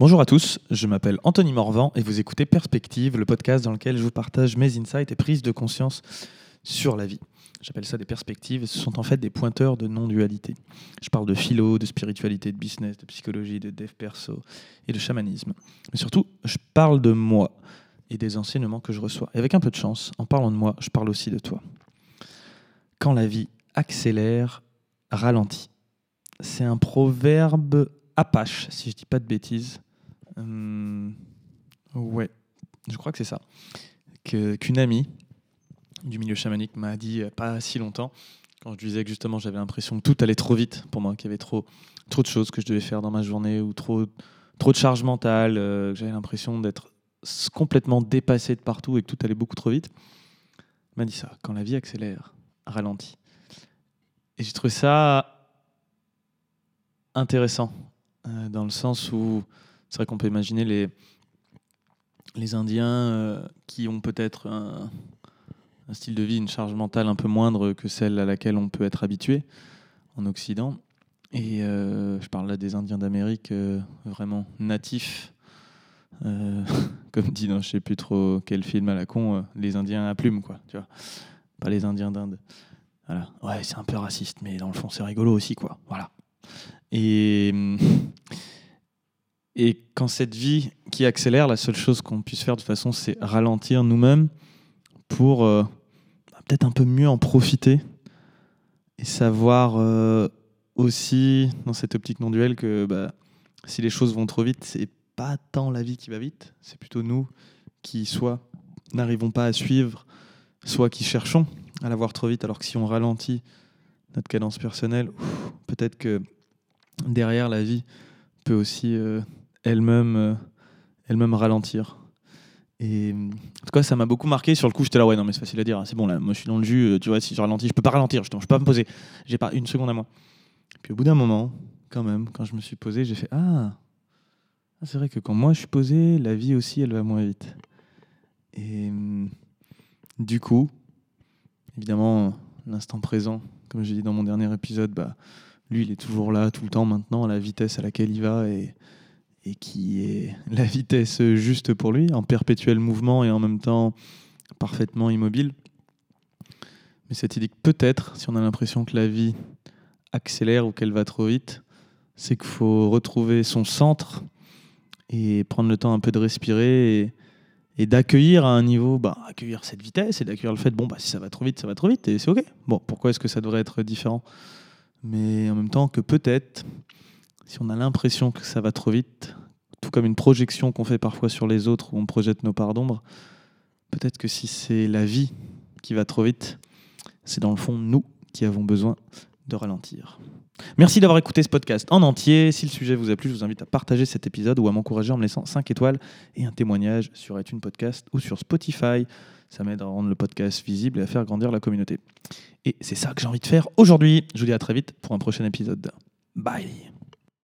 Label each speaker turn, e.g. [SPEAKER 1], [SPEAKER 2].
[SPEAKER 1] Bonjour à tous, je m'appelle Anthony Morvan et vous écoutez Perspective, le podcast dans lequel je vous partage mes insights et prises de conscience sur la vie. J'appelle ça des perspectives, ce sont en fait des pointeurs de non-dualité. Je parle de philo, de spiritualité, de business, de psychologie, de dev perso et de chamanisme. Mais surtout, je parle de moi et des enseignements que je reçois. Et avec un peu de chance, en parlant de moi, je parle aussi de toi. Quand la vie accélère, ralentit. C'est un proverbe apache, si je dis pas de bêtises. Hum, ouais, je crois que c'est ça. Qu'une amie du milieu chamanique m'a dit euh, pas si longtemps, quand je disais que justement j'avais l'impression que tout allait trop vite pour moi, qu'il y avait trop, trop de choses que je devais faire dans ma journée ou trop, trop de charge mentale, euh, que j'avais l'impression d'être complètement dépassé de partout et que tout allait beaucoup trop vite. m'a dit ça, quand la vie accélère, ralentit. Et j'ai trouvé ça intéressant, euh, dans le sens où c'est vrai qu'on peut imaginer les, les Indiens euh, qui ont peut-être un, style de vie, une charge mentale un peu moindre que celle à laquelle on peut être habitué en Occident. Et euh, je parle là des Indiens d'Amérique euh, vraiment natifs, comme dit dans je sais plus trop quel film à la con, les Indiens à plumes, quoi, tu vois. Pas les Indiens d'Inde. Voilà. Ouais, c'est un peu raciste, mais dans le fond, c'est rigolo aussi, quoi. Voilà. Et. Et quand cette vie qui accélère, la seule chose qu'on puisse faire de toute façon, c'est ralentir nous-mêmes pour euh, peut-être un peu mieux en profiter et savoir euh, aussi, dans cette optique non duelle, que bah, si les choses vont trop vite, c'est pas tant la vie qui va vite, c'est plutôt nous qui soit n'arrivons pas à suivre, soit qui cherchons à la voir trop vite, alors que si on ralentit notre cadence personnelle, peut-être que derrière la vie peut aussi euh, elle-même euh, elle-même ralentir. Et en tout cas, ça m'a beaucoup marqué. Sur le coup, j'étais là, ouais, non, mais c'est facile à dire. hein, C'est bon, là, moi, je suis dans le jus. euh, Tu vois, si je ralentis, je peux pas ralentir. Je, je peux pas me poser. J'ai pas une seconde à moi. Puis au bout d'un moment, quand même, quand je me suis posé, j'ai fait ah, ah, c'est vrai que quand moi je suis posé, la vie aussi, elle va moins vite. Et hum, du coup, évidemment, l'instant présent, comme j'ai dit dans mon dernier épisode, bah, lui, il est toujours là tout le temps maintenant, à la vitesse à laquelle il va et qui est la vitesse juste pour lui, en perpétuel mouvement et en même temps parfaitement immobile. Mais cette idée que peut-être, si on a l'impression que la vie accélère ou qu'elle va trop vite, c'est qu'il faut retrouver son centre et prendre le temps un peu de respirer et, d'accueillir à un niveau, bah, accueillir cette vitesse et d'accueillir le fait, bon, bah, si ça va trop vite, ça va trop vite et c'est OK. Bon, pourquoi est-ce que ça devrait être différent? Mais en même temps que peut-être, si on a l'impression que ça va trop vite, comme une projection qu'on fait parfois sur les autres où on projette nos parts d'ombre, peut-être que si c'est la vie qui va trop vite, c'est dans le fond nous qui avons besoin de ralentir. Merci d'avoir écouté ce podcast en entier. Si le sujet vous a plu, je vous invite à partager cet épisode ou à m'encourager en me laissant 5 étoiles et un témoignage sur iTunes Podcast ou sur Spotify. Ça m'aide à rendre le podcast visible et à faire grandir la communauté. Et c'est ça que j'ai envie de faire aujourd'hui. Je vous dis à très vite pour un prochain épisode. Bye